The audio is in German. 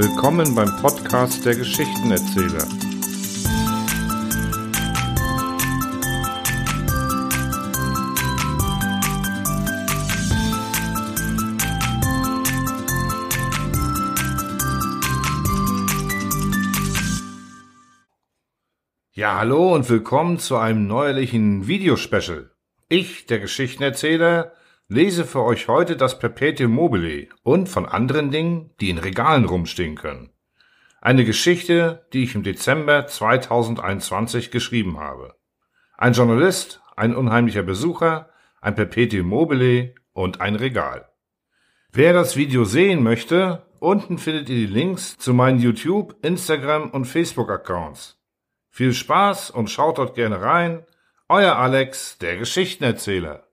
Willkommen beim Podcast der Geschichtenerzähler. Ja, hallo und willkommen zu einem neuerlichen Videospecial. Ich, der Geschichtenerzähler, lese für euch heute das Perpetuum mobile und von anderen Dingen, die in Regalen rumstehen können. Eine Geschichte, die ich im Dezember 2021 geschrieben habe. Ein Journalist, ein unheimlicher Besucher, ein Perpetuum mobile und ein Regal. Wer das Video sehen möchte, unten findet ihr die Links zu meinen YouTube, Instagram und Facebook Accounts. Viel Spaß und schaut dort gerne rein. Euer Alex, der Geschichtenerzähler.